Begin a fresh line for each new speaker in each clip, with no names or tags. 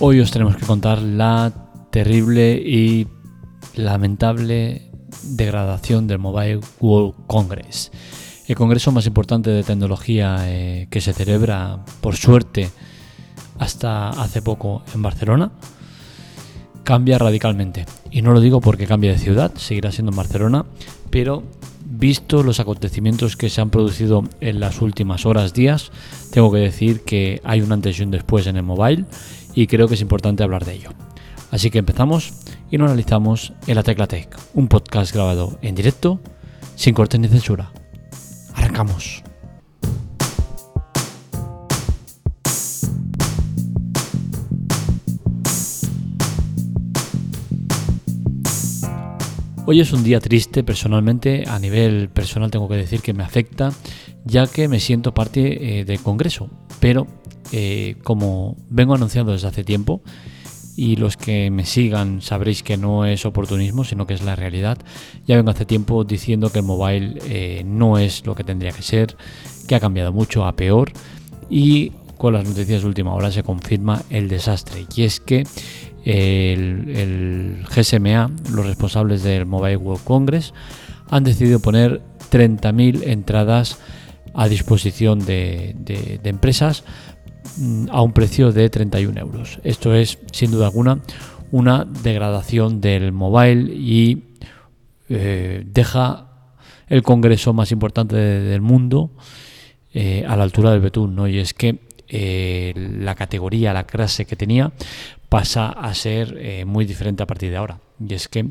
Hoy os tenemos que contar la terrible y lamentable degradación del Mobile World Congress. El congreso más importante de tecnología eh, que se celebra, por suerte, hasta hace poco en Barcelona, cambia radicalmente. Y no lo digo porque cambie de ciudad, seguirá siendo en Barcelona, pero visto los acontecimientos que se han producido en las últimas horas, días, tengo que decir que hay un antes y un después en el mobile y creo que es importante hablar de ello. Así que empezamos y lo analizamos en la Tecla Tech, un podcast grabado en directo, sin cortes ni censura. Arrancamos. Hoy es un día triste personalmente, a nivel personal tengo que decir que me afecta, ya que me siento parte eh, del Congreso, pero eh, como vengo anunciando desde hace tiempo, y los que me sigan sabréis que no es oportunismo, sino que es la realidad. Ya vengo hace tiempo diciendo que el mobile eh, no es lo que tendría que ser, que ha cambiado mucho a peor y con las noticias de última hora se confirma el desastre. Y es que el, GSMA, los responsables del Mobile World Congress, han decidido poner 30.000 entradas a disposición de, empresas a un precio de 31 euros. Esto es, sin duda alguna, una degradación del mobile y eh, deja el congreso más importante del mundo eh, a la altura del betún. ¿no? Y es que eh, la categoría, la clase que tenía, pasa a ser muy diferente a partir de ahora. Y es que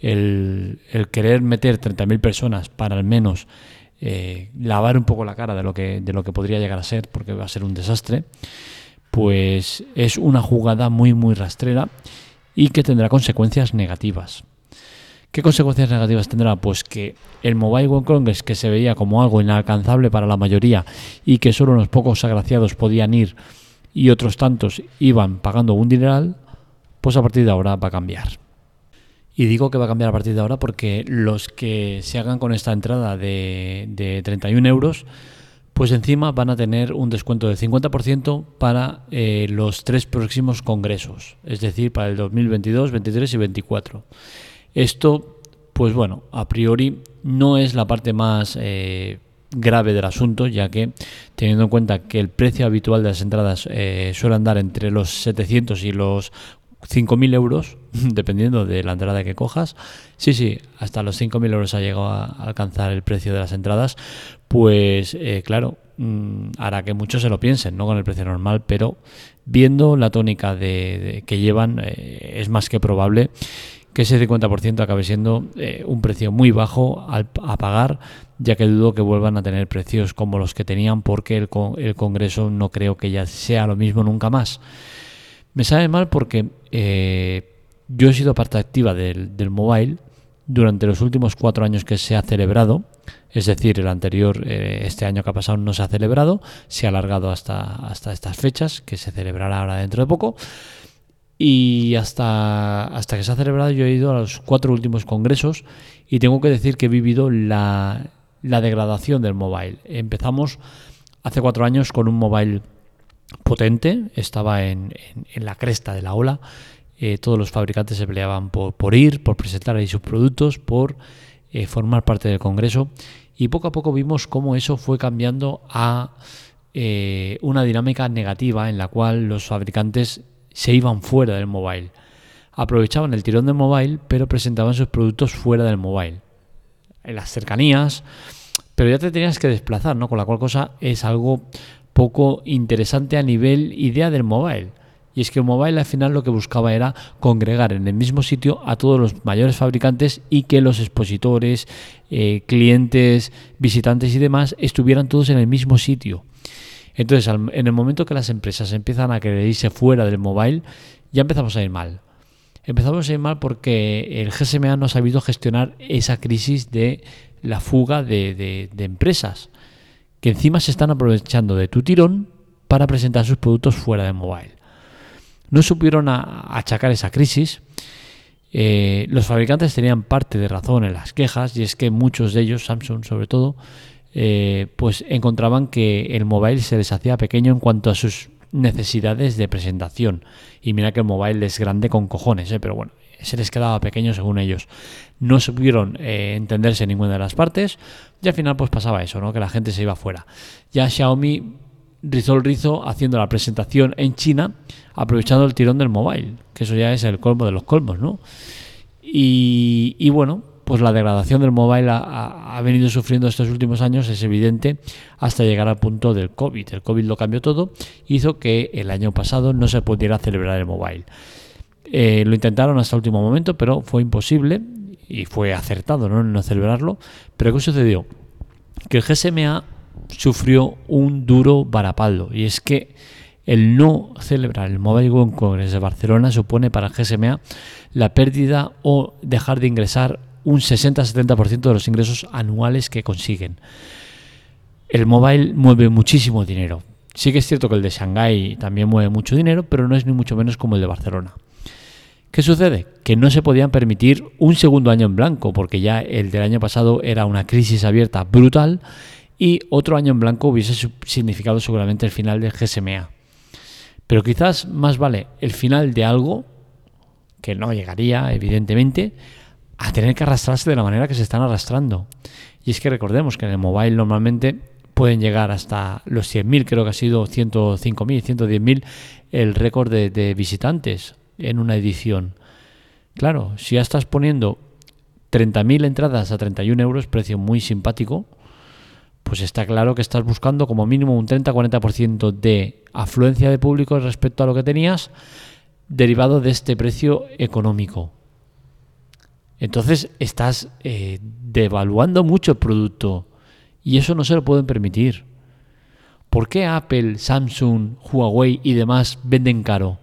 el, querer meter 30.000 personas para al menos eh, lavar un poco la cara de lo, que, de lo que podría llegar a ser, porque va a ser un desastre, pues es una jugada muy, muy rastrera y que tendrá consecuencias negativas. ¿Qué consecuencias negativas tendrá? Pues que el Mobile World Congress, que se veía como algo inalcanzable para la mayoría y que solo unos pocos agraciados podían ir y otros tantos iban pagando un dineral, pues a partir de ahora va a cambiar. Y digo que va a cambiar a partir de ahora porque los que se hagan con esta entrada de, de 31 euros, pues encima van a tener un descuento del 50% para eh, los tres próximos congresos, es decir, para el 2022, 23 y 24. Esto, pues bueno, a priori no es la parte más eh, grave del asunto, ya que teniendo en cuenta que el precio habitual de las entradas eh, suele andar entre los 700 y los 5.000 euros, dependiendo de la entrada que cojas. Sí, sí, hasta los 5.000 euros ha llegado a alcanzar el precio de las entradas. Pues eh, claro, mm, hará que muchos se lo piensen, no con el precio normal, pero viendo la tónica de, que llevan, es más que probable que ese 50% acabe siendo eh, un precio muy bajo a pagar, ya que dudo que vuelvan a tener precios como los que tenían porque el, el Congreso no creo que ya sea lo mismo nunca más. Me sabe mal porque eh, yo he sido parte activa del, mobile durante los últimos cuatro años que se ha celebrado, es decir, el anterior, eh, este año que ha pasado no se ha celebrado, se ha alargado hasta, hasta estas fechas, que se celebrará ahora dentro de poco. Y hasta, hasta que se ha celebrado yo he ido a los cuatro últimos congresos y tengo que decir que he vivido la, degradación del mobile. Empezamos hace cuatro años con un mobile potente, estaba en, la cresta de la ola. Eh, todos los fabricantes se peleaban por, ir, por presentar ahí sus productos, por eh, formar parte del congreso. Y poco a poco vimos cómo eso fue cambiando a eh, una dinámica negativa en la cual los fabricantes se iban fuera del mobile. Aprovechaban el tirón del mobile, pero presentaban sus productos fuera del mobile. En las cercanías, pero ya te tenías que desplazar, ¿no? Con la cual cosa es algo poco interesante a nivel idea del mobile. Y es que el mobile al final lo que buscaba era congregar en el mismo sitio a todos los mayores fabricantes y que los expositores, eh, clientes, visitantes y demás estuvieran todos en el mismo sitio. Entonces, en el momento que las empresas empiezan a querer irse fuera del mobile, ya empezamos a ir mal. Empezamos a ir mal porque el GSMA no ha sabido gestionar esa crisis de la fuga de, empresas, que encima se están aprovechando de tu tirón para presentar sus productos fuera del mobile. No supieron achacar esa crisis. Eh, los fabricantes tenían parte de razón en las quejas y es que muchos de ellos, Samsung sobre todo, eh, pues encontraban que el mobile se les hacía pequeño en cuanto a sus necesidades de presentación. Y mira que el mobile es grande con cojones, ¿eh? pero bueno, se les quedaba pequeño según ellos. No supieron eh, entenderse en ninguna de las partes y al final pues pasaba eso, ¿no? que la gente se iba fuera. Ya Xiaomi rizó el rizo haciendo la presentación en China aprovechando el tirón del mobile, que eso ya es el colmo de los colmos, ¿no? Y, bueno, pues la degradación del mobile ha, venido sufriendo estos últimos años, es evidente, hasta llegar al punto del COVID. El COVID lo cambió todo, hizo que el año pasado no se pudiera celebrar el mobile. Eh, lo intentaron hasta el último momento, pero fue imposible y fue acertado ¿no? no celebrarlo. Pero ¿qué sucedió? Que el GSMA sufrió un duro varapaldo y es que el no celebrar el Mobile World Congress de Barcelona supone para el GSMA la pérdida o dejar de ingresar un 60-70% de los ingresos anuales que consiguen. El mobile mueve muchísimo dinero. Sí que es cierto que el de Shanghái también mueve mucho dinero, pero no es ni mucho menos como el de Barcelona. ¿Qué sucede? Que no se podían permitir un segundo año en blanco, porque ya el del año pasado era una crisis abierta brutal y otro año en blanco hubiese significado seguramente el final del GSMA. Pero quizás más vale el final de algo, que no llegaría, evidentemente, a tener que arrastrarse de la manera que se están arrastrando. Y es que recordemos que en el mobile normalmente pueden llegar hasta los 100.000, creo que ha sido 105.000, 110.000 el récord de, visitantes en una edición. Claro, si ya estás poniendo 30.000 entradas a 31 euros, precio muy simpático, pues está claro que estás buscando como mínimo un 30-40% de afluencia de público respecto a lo que tenías derivado de este precio económico. Entonces estás eh, devaluando mucho el producto y eso no se lo pueden permitir. ¿Por qué Apple, Samsung, Huawei y demás venden caro?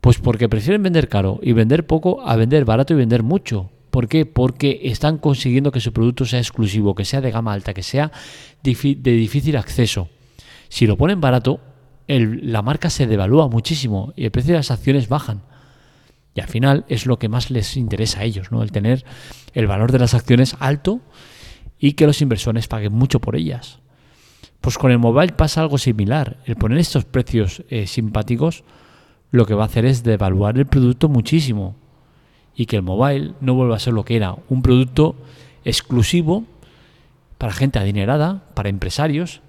Pues porque prefieren vender caro y vender poco a vender barato y vender mucho. ¿Por qué? Porque están consiguiendo que su producto sea exclusivo, que sea de gama alta, que sea de difícil acceso. Si lo ponen barato, la marca se devalúa muchísimo y el precio de las acciones bajan. Y al final es lo que más les interesa a ellos, ¿no? El tener el valor de las acciones alto y que los inversores paguen mucho por ellas. Pues con el mobile pasa algo similar. El poner estos precios eh, simpáticos lo que va a hacer es devaluar el producto muchísimo y que el mobile no vuelva a ser lo que era, un producto exclusivo para gente adinerada, para empresarios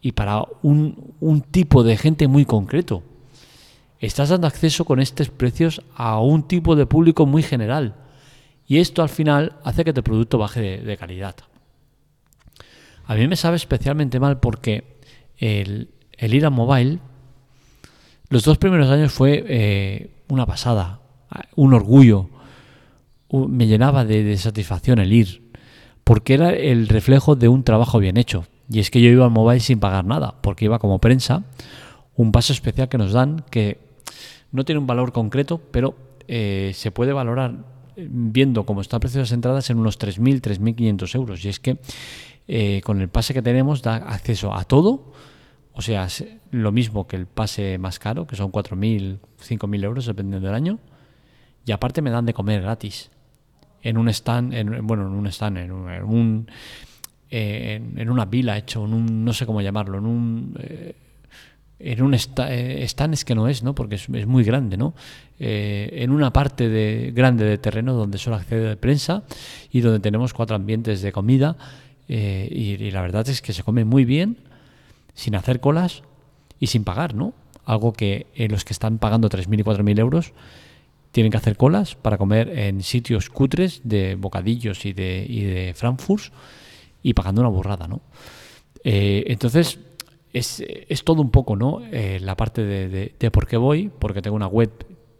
y para un, un tipo de gente muy concreto estás dando acceso con estos precios a un tipo de público muy general. Y esto al final hace que tu producto baje de, calidad. A mí me sabe especialmente mal porque el, ir a mobile, los dos primeros años fue eh, una pasada, un orgullo. me llenaba de, satisfacción el ir, porque era el reflejo de un trabajo bien hecho. Y es que yo iba al mobile sin pagar nada, porque iba como prensa, un paso especial que nos dan que no tiene un valor concreto, pero eh, se puede valorar eh, viendo cómo está el precio de las entradas en unos 3.000, 3.500 euros. Y es que eh, con el pase que tenemos da acceso a todo, o sea, lo mismo que el pase más caro, que son 4.000, 5.000 euros dependiendo del año, y aparte me dan de comer gratis. En un stand, en, bueno, en un stand, en un, en, una vila hecho, en un, no sé cómo llamarlo, en un en un eh, stand es que no es, ¿no? Porque es, muy grande, ¿no? Eh, en una parte de, grande de terreno donde solo accede de prensa y donde tenemos cuatro ambientes de comida eh, y, la verdad es que se come muy bien, sin hacer colas y sin pagar, ¿no? Algo que los que están pagando 3.000 y 4.000 euros tienen que hacer colas para comer en sitios cutres de bocadillos y de, y de Frankfurt y pagando una burrada, ¿no? entonces, es, es, todo un poco, ¿no? Eh, la parte de, de, por qué voy, porque tengo una web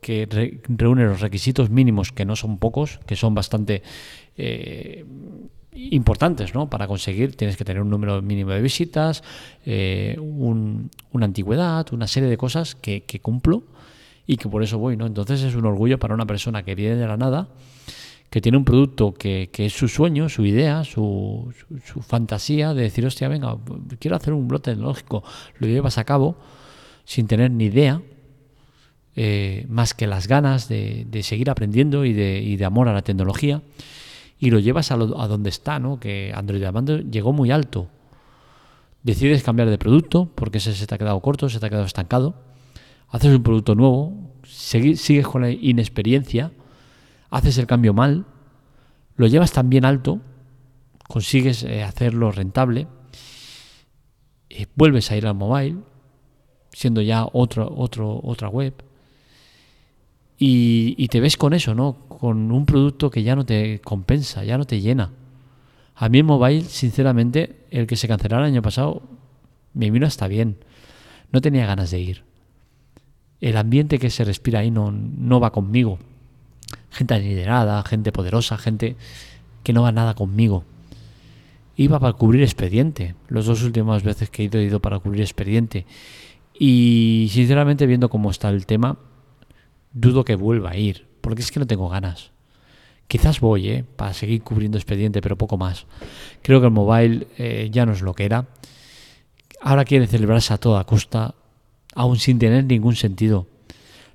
que reúne los requisitos mínimos, que no son pocos, que son bastante eh, importantes, ¿no? Para conseguir tienes que tener un número mínimo de visitas, eh, una antigüedad, una serie de cosas que, cumplo y que por eso voy, ¿no? Entonces es un orgullo para una persona que viene de la nada que tiene un producto que, es su sueño, su idea, su, fantasía de decir, hostia, venga, quiero hacer un blog tecnológico, lo llevas a cabo sin tener ni idea, eh, más que las ganas de, seguir aprendiendo y de, y de, amor a la tecnología, y lo llevas a, a donde está, ¿no? que Android llegó muy alto. decides cambiar de producto porque ese se te ha quedado corto, se te ha quedado estancado, haces un producto nuevo, sigues con la inexperiencia, haces el cambio mal, lo llevas tan bien alto, consigues eh, hacerlo rentable, y vuelves a ir al mobile, siendo ya otro, otro, otra web, y, te ves con eso, ¿no? Con un producto que ya no te compensa, ya no te llena. A mí el mobile, sinceramente, el que se cancelara el año pasado, me vino hasta bien. No tenía ganas de ir. El ambiente que se respira ahí no, no va conmigo. Gente liderada, gente poderosa, gente que no va nada conmigo. Iba para cubrir expediente. Las dos últimas veces que he ido, he ido para cubrir expediente. Y sinceramente, viendo cómo está el tema, dudo que vuelva a ir. Porque es que no tengo ganas. Quizás voy, ¿eh? Para seguir cubriendo expediente, pero poco más. Creo que el mobile eh, ya no es lo que era. Ahora quiere celebrarse a toda costa, aún sin tener ningún sentido.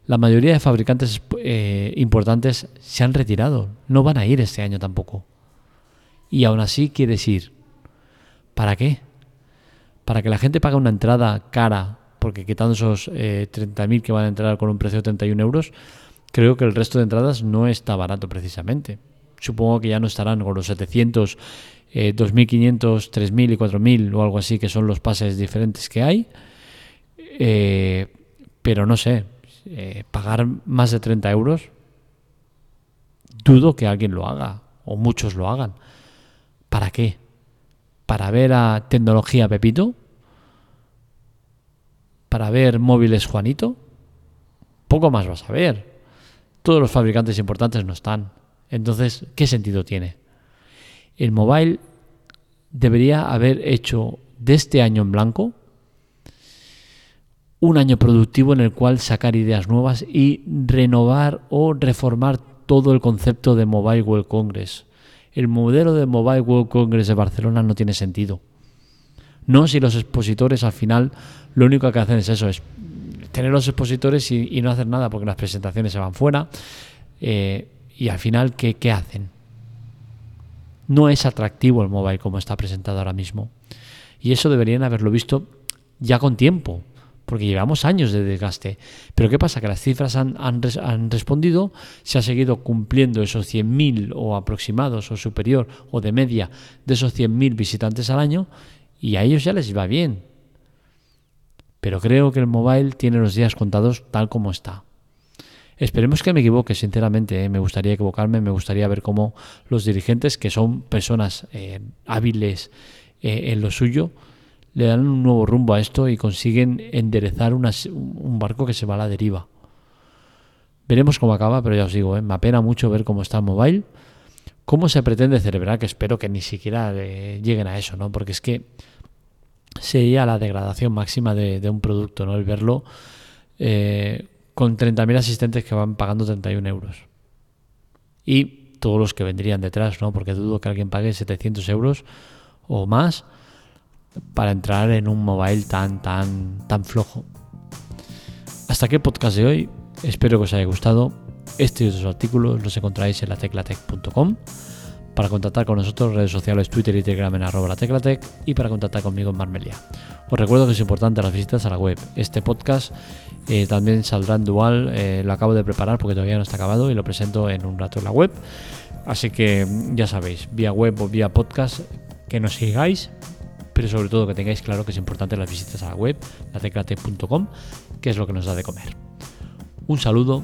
La mayoría de fabricantes eh, importantes se han retirado. No van a ir este año tampoco. Y aún así quieres ir. ¿Para qué? Para que la gente pague una entrada cara, porque quitando esos 30.000 que van a entrar con un precio de 31 euros, creo que el resto de entradas no está barato precisamente. Supongo que ya no estarán con los 700, 2.500, 3.000 y 4.000 o algo así, que son los pases diferentes que hay. Eh, pero no sé, eh, pagar más de 30 euros, dudo que alguien lo haga, o muchos lo hagan. ¿Para qué? ¿Para ver a tecnología Pepito? ¿Para ver móviles Juanito? Poco más vas a ver todos los fabricantes importantes no están. Entonces, ¿qué sentido tiene? El mobile debería haber hecho de este año en blanco un año productivo en el cual sacar ideas nuevas y renovar o reformar todo el concepto de Mobile World Congress. El modelo de Mobile World Congress de Barcelona no tiene sentido. No si los expositores al final lo único que hacen es eso, es tener los expositores y, no hacer nada porque las presentaciones se van fuera. Eh, y al final, ¿qué, ¿qué hacen? No es atractivo el mobile como está presentado ahora mismo. Y eso deberían haberlo visto ya con tiempo, porque llevamos años de desgaste. Pero ¿qué pasa? Que las cifras han, han, han respondido, se ha seguido cumpliendo esos 100.000 o aproximados o superior o de media de esos 100.000 visitantes al año y a ellos ya les va bien. Pero creo que el mobile tiene los días contados tal como está. Esperemos que me equivoque, sinceramente. ¿eh? Me gustaría equivocarme, me gustaría ver cómo los dirigentes, que son personas eh, hábiles eh, en lo suyo, le dan un nuevo rumbo a esto y consiguen enderezar un barco que se va a la deriva. Veremos cómo acaba, pero ya os digo, me apena mucho ver cómo está el mobile, cómo se pretende celebrar, que espero que ni siquiera lleguen a eso, ¿no? Porque es que sería la degradación máxima de, un producto, ¿no? El verlo eh, con 30.000 asistentes que van pagando 31 euros. Y todos los que vendrían detrás, ¿no? Porque dudo que alguien pague 700 euros o más para entrar en un mobile tan, tan, tan flojo. Hasta aquí el podcast de hoy. Espero que os haya gustado. Este y otros artículos los encontráis en la teclatec.com. Para contactar con nosotros, redes sociales, Twitter y Telegram en arroba la teclatec y para contactar conmigo en Marmelia. Os recuerdo que es importante las visitas a la web. Este podcast eh, también saldrá en dual, eh, lo acabo de preparar porque todavía no está acabado y lo presento en un rato en la web. Así que ya sabéis, vía web o vía podcast, que nos sigáis, pero sobre todo que tengáis claro que es importante las visitas a la web, lateclatec.com, que es lo que nos da de comer. Un saludo,